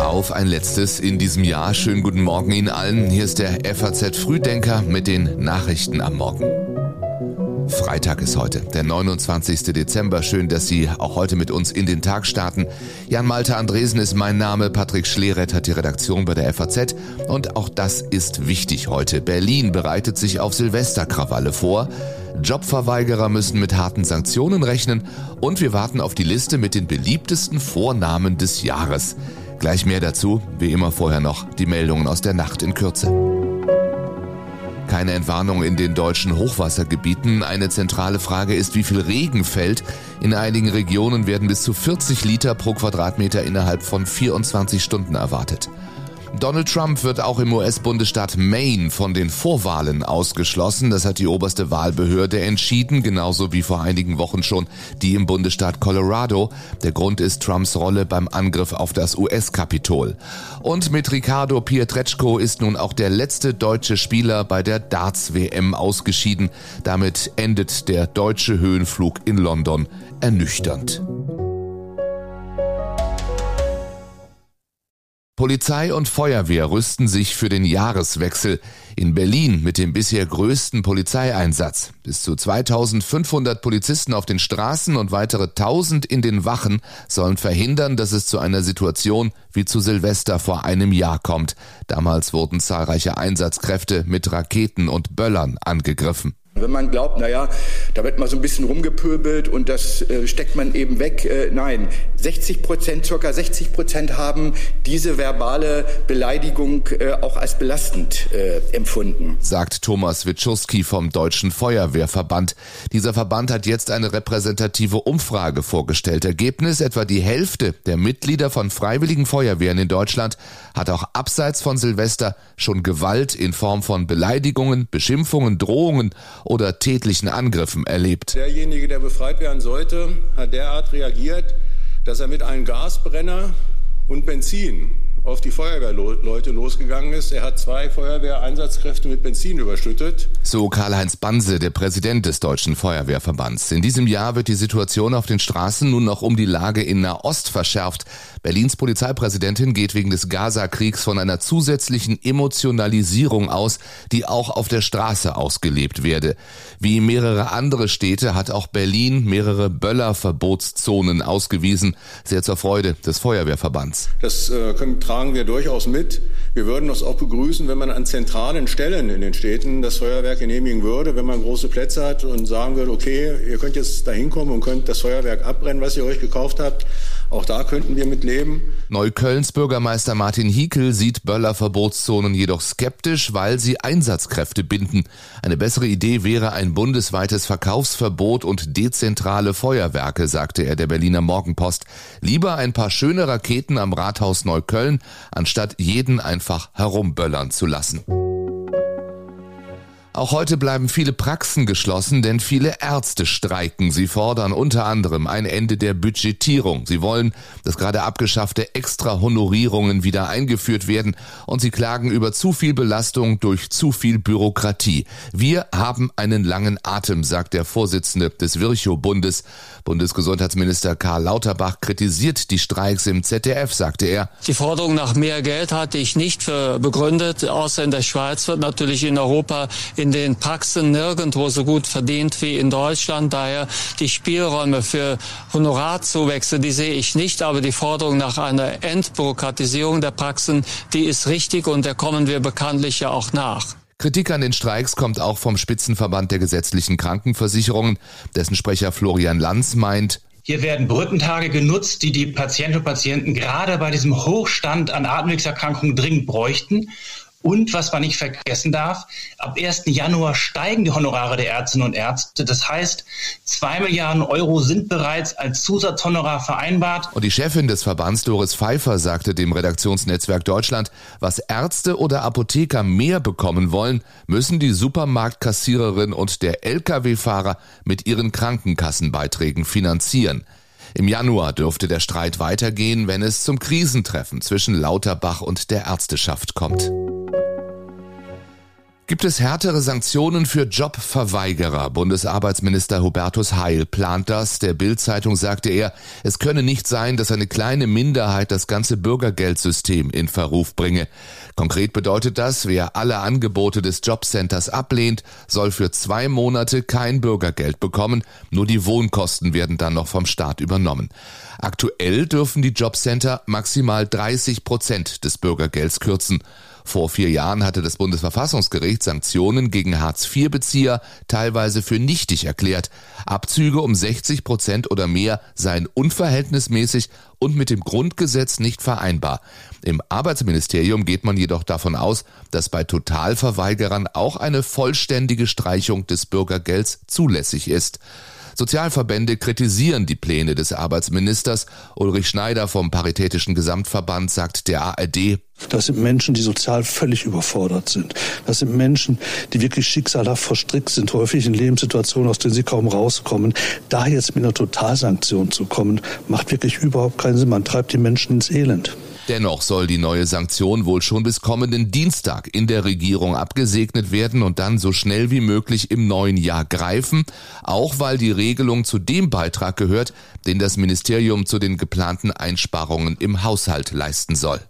Auf ein letztes in diesem Jahr. Schönen guten Morgen Ihnen allen. Hier ist der FAZ Frühdenker mit den Nachrichten am Morgen. Freitag ist heute, der 29. Dezember. Schön, dass Sie auch heute mit uns in den Tag starten. Jan Malte Andresen ist mein Name, Patrick Schleret hat die Redaktion bei der FAZ und auch das ist wichtig heute. Berlin bereitet sich auf Silvesterkrawalle vor. Jobverweigerer müssen mit harten Sanktionen rechnen und wir warten auf die Liste mit den beliebtesten Vornamen des Jahres. Gleich mehr dazu, wie immer vorher noch die Meldungen aus der Nacht in Kürze. Keine Entwarnung in den deutschen Hochwassergebieten. Eine zentrale Frage ist, wie viel Regen fällt. In einigen Regionen werden bis zu 40 Liter pro Quadratmeter innerhalb von 24 Stunden erwartet. Donald Trump wird auch im US-Bundesstaat Maine von den Vorwahlen ausgeschlossen. Das hat die oberste Wahlbehörde entschieden, genauso wie vor einigen Wochen schon die im Bundesstaat Colorado. Der Grund ist Trumps Rolle beim Angriff auf das US-Kapitol. Und mit Ricardo Pietreczko ist nun auch der letzte deutsche Spieler bei der Darts-WM ausgeschieden. Damit endet der deutsche Höhenflug in London ernüchternd. Polizei und Feuerwehr rüsten sich für den Jahreswechsel. In Berlin mit dem bisher größten Polizeieinsatz. Bis zu 2500 Polizisten auf den Straßen und weitere 1000 in den Wachen sollen verhindern, dass es zu einer Situation wie zu Silvester vor einem Jahr kommt. Damals wurden zahlreiche Einsatzkräfte mit Raketen und Böllern angegriffen. Wenn man glaubt, naja, da wird mal so ein bisschen rumgepöbelt und das äh, steckt man eben weg. Äh, nein, 60 Prozent, circa 60 Prozent haben diese verbale Beleidigung äh, auch als belastend äh, empfunden. Sagt Thomas Witschurski vom Deutschen Feuerwehrverband. Dieser Verband hat jetzt eine repräsentative Umfrage vorgestellt. Ergebnis, etwa die Hälfte der Mitglieder von freiwilligen Feuerwehren in Deutschland hat auch abseits von Silvester schon Gewalt in Form von Beleidigungen, Beschimpfungen, Drohungen oder tätlichen Angriffen erlebt. Derjenige, der befreit werden sollte, hat derart reagiert, dass er mit einem Gasbrenner und Benzin auf die Feuerwehrleute losgegangen ist. Er hat zwei Feuerwehreinsatzkräfte mit Benzin überschüttet. So Karl-Heinz Banse, der Präsident des Deutschen Feuerwehrverbands. In diesem Jahr wird die Situation auf den Straßen nun noch um die Lage in Nahost verschärft. Berlins Polizeipräsidentin geht wegen des Gaza-Kriegs von einer zusätzlichen Emotionalisierung aus, die auch auf der Straße ausgelebt werde. Wie mehrere andere Städte hat auch Berlin mehrere Böllerverbotszonen ausgewiesen, sehr zur Freude des Feuerwehrverbands. Das äh, können tragen wir durchaus mit. Wir würden es auch begrüßen, wenn man an zentralen Stellen in den Städten das Feuerwerk genehmigen würde, wenn man große Plätze hat und sagen würde, okay, ihr könnt jetzt da hinkommen und könnt das Feuerwerk abbrennen, was ihr euch gekauft habt. Auch da könnten wir mit leben. Neuköllns Bürgermeister Martin Hiekel sieht Böller-Verbotszonen jedoch skeptisch, weil sie Einsatzkräfte binden. Eine bessere Idee wäre ein bundesweites Verkaufsverbot und dezentrale Feuerwerke, sagte er der Berliner Morgenpost. Lieber ein paar schöne Raketen am Rathaus Neukölln, anstatt jeden einfach herumböllern zu lassen. Auch heute bleiben viele Praxen geschlossen, denn viele Ärzte streiken. Sie fordern unter anderem ein Ende der Budgetierung. Sie wollen, dass gerade abgeschaffte Extra-Honorierungen wieder eingeführt werden und sie klagen über zu viel Belastung durch zu viel Bürokratie. Wir haben einen langen Atem, sagt der Vorsitzende des Virchow-Bundes. Bundesgesundheitsminister Karl Lauterbach kritisiert die Streiks im ZDF, sagte er. Die Forderung nach mehr Geld hatte ich nicht für begründet, außer in der Schweiz wird natürlich in Europa den Praxen nirgendwo so gut verdient wie in Deutschland. Daher die Spielräume für Honorarzuwächse, die sehe ich nicht. Aber die Forderung nach einer Entbürokratisierung der Praxen, die ist richtig und der kommen wir bekanntlich ja auch nach. Kritik an den Streiks kommt auch vom Spitzenverband der gesetzlichen Krankenversicherungen, dessen Sprecher Florian Lanz meint, hier werden Brückentage genutzt, die die Patientinnen und Patienten gerade bei diesem Hochstand an Atemwegserkrankungen dringend bräuchten. Und was man nicht vergessen darf, ab 1. Januar steigen die Honorare der Ärztinnen und Ärzte. Das heißt, zwei Milliarden Euro sind bereits als Zusatzhonorar vereinbart. Und die Chefin des Verbands Doris Pfeiffer sagte dem Redaktionsnetzwerk Deutschland, was Ärzte oder Apotheker mehr bekommen wollen, müssen die Supermarktkassiererin und der Lkw-Fahrer mit ihren Krankenkassenbeiträgen finanzieren. Im Januar dürfte der Streit weitergehen, wenn es zum Krisentreffen zwischen Lauterbach und der Ärzteschaft kommt. Gibt es härtere Sanktionen für Jobverweigerer? Bundesarbeitsminister Hubertus Heil plant das. Der Bild-Zeitung sagte er, es könne nicht sein, dass eine kleine Minderheit das ganze Bürgergeldsystem in Verruf bringe. Konkret bedeutet das, wer alle Angebote des Jobcenters ablehnt, soll für zwei Monate kein Bürgergeld bekommen. Nur die Wohnkosten werden dann noch vom Staat übernommen. Aktuell dürfen die Jobcenter maximal 30 Prozent des Bürgergelds kürzen. Vor vier Jahren hatte das Bundesverfassungsgericht Sanktionen gegen Hartz-IV-Bezieher teilweise für nichtig erklärt. Abzüge um 60 Prozent oder mehr seien unverhältnismäßig und mit dem Grundgesetz nicht vereinbar. Im Arbeitsministerium geht man jedoch davon aus, dass bei Totalverweigerern auch eine vollständige Streichung des Bürgergelds zulässig ist. Sozialverbände kritisieren die Pläne des Arbeitsministers. Ulrich Schneider vom Paritätischen Gesamtverband sagt der ARD, das sind Menschen, die sozial völlig überfordert sind. Das sind Menschen, die wirklich schicksalhaft verstrickt sind, häufig in Lebenssituationen, aus denen sie kaum rauskommen. Da jetzt mit einer Totalsanktion zu kommen, macht wirklich überhaupt keinen Sinn. Man treibt die Menschen ins Elend. Dennoch soll die neue Sanktion wohl schon bis kommenden Dienstag in der Regierung abgesegnet werden und dann so schnell wie möglich im neuen Jahr greifen, auch weil die Regelung zu dem Beitrag gehört, den das Ministerium zu den geplanten Einsparungen im Haushalt leisten soll.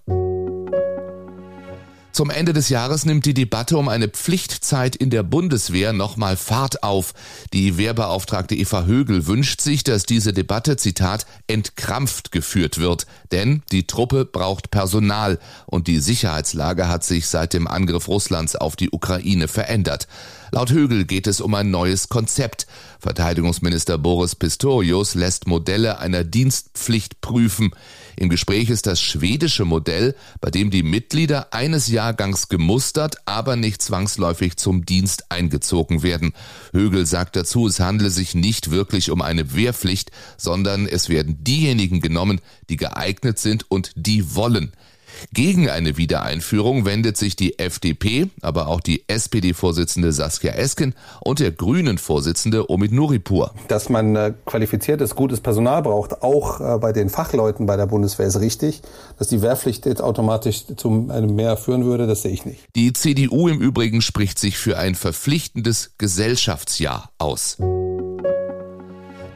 Zum Ende des Jahres nimmt die Debatte um eine Pflichtzeit in der Bundeswehr nochmal Fahrt auf. Die Wehrbeauftragte Eva Högel wünscht sich, dass diese Debatte, Zitat, entkrampft geführt wird. Denn die Truppe braucht Personal und die Sicherheitslage hat sich seit dem Angriff Russlands auf die Ukraine verändert. Laut Högel geht es um ein neues Konzept. Verteidigungsminister Boris Pistorius lässt Modelle einer Dienstpflicht prüfen. Im Gespräch ist das schwedische Modell, bei dem die Mitglieder eines Jahrgangs gemustert, aber nicht zwangsläufig zum Dienst eingezogen werden. Högel sagt dazu, es handle sich nicht wirklich um eine Wehrpflicht, sondern es werden diejenigen genommen, die geeignet sind und die wollen. Gegen eine Wiedereinführung wendet sich die FDP, aber auch die SPD-Vorsitzende Saskia Esken und der Grünen-Vorsitzende Omid Nuripur. Dass man äh, qualifiziertes, gutes Personal braucht, auch äh, bei den Fachleuten bei der Bundeswehr, ist richtig. Dass die Wehrpflicht jetzt automatisch zu einem Mehr führen würde, das sehe ich nicht. Die CDU im Übrigen spricht sich für ein verpflichtendes Gesellschaftsjahr aus.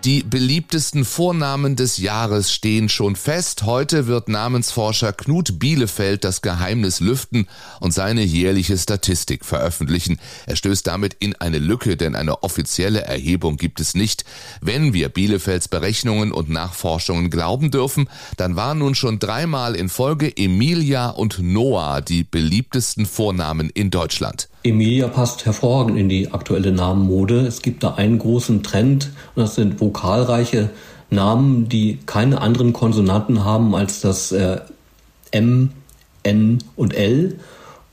Die beliebtesten Vornamen des Jahres stehen schon fest. Heute wird Namensforscher Knut Bielefeld das Geheimnis lüften und seine jährliche Statistik veröffentlichen. Er stößt damit in eine Lücke, denn eine offizielle Erhebung gibt es nicht. Wenn wir Bielefelds Berechnungen und Nachforschungen glauben dürfen, dann waren nun schon dreimal in Folge Emilia und Noah die beliebtesten Vornamen in Deutschland. Emilia passt hervorragend in die aktuelle Namenmode. Es gibt da einen großen Trend und das sind vokalreiche Namen, die keine anderen Konsonanten haben als das äh, M, N und L.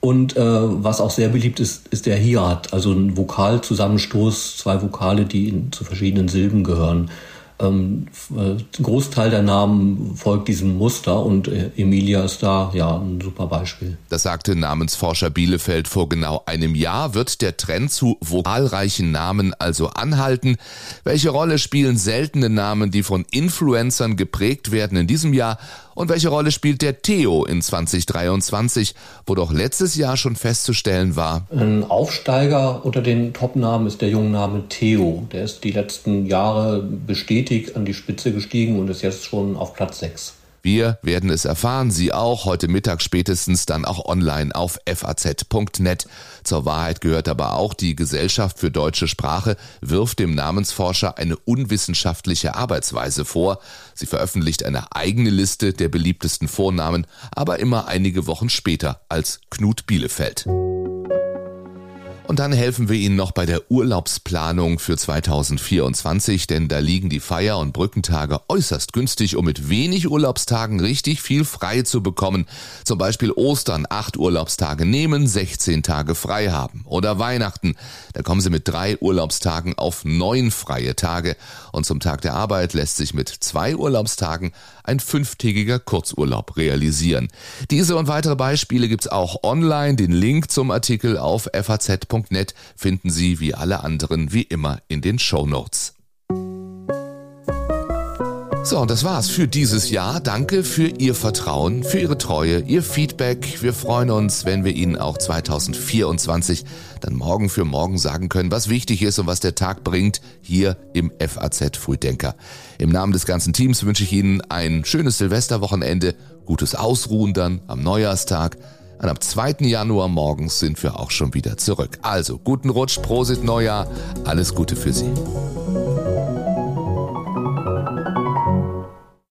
Und äh, was auch sehr beliebt ist, ist der Hiat, also ein Vokalzusammenstoß, zwei Vokale, die in, zu verschiedenen Silben gehören. Ähm, äh, Großteil der Namen folgt diesem Muster und äh, Emilia ist da ja ein super Beispiel. Das sagte Namensforscher Bielefeld vor genau einem Jahr. Wird der Trend zu vokalreichen Namen also anhalten? Welche Rolle spielen seltene Namen, die von Influencern geprägt werden in diesem Jahr? Und welche Rolle spielt der Theo in 2023, wo doch letztes Jahr schon festzustellen war? Ein Aufsteiger unter den Topnamen ist der Jungname Theo. Der ist die letzten Jahre bestätigt an die Spitze gestiegen und ist jetzt schon auf Platz 6. Wir werden es erfahren, Sie auch, heute Mittag spätestens dann auch online auf faz.net. Zur Wahrheit gehört aber auch, die Gesellschaft für deutsche Sprache wirft dem Namensforscher eine unwissenschaftliche Arbeitsweise vor. Sie veröffentlicht eine eigene Liste der beliebtesten Vornamen, aber immer einige Wochen später als Knut Bielefeld. Und dann helfen wir Ihnen noch bei der Urlaubsplanung für 2024, denn da liegen die Feier- und Brückentage äußerst günstig, um mit wenig Urlaubstagen richtig viel frei zu bekommen. Zum Beispiel Ostern acht Urlaubstage nehmen, 16 Tage frei haben. Oder Weihnachten, da kommen Sie mit drei Urlaubstagen auf neun freie Tage. Und zum Tag der Arbeit lässt sich mit zwei Urlaubstagen ein fünftägiger Kurzurlaub realisieren. Diese und weitere Beispiele gibt's auch online. Den Link zum Artikel auf faz.net finden Sie wie alle anderen wie immer in den Show Notes. So, und das war's für dieses Jahr. Danke für Ihr Vertrauen, für Ihre Treue, Ihr Feedback. Wir freuen uns, wenn wir Ihnen auch 2024 dann morgen für morgen sagen können, was wichtig ist und was der Tag bringt hier im FAZ Frühdenker. Im Namen des ganzen Teams wünsche ich Ihnen ein schönes Silvesterwochenende, gutes Ausruhen dann am Neujahrstag. Und am 2. Januar morgens sind wir auch schon wieder zurück. Also, guten Rutsch, Prosit Neujahr, alles Gute für Sie.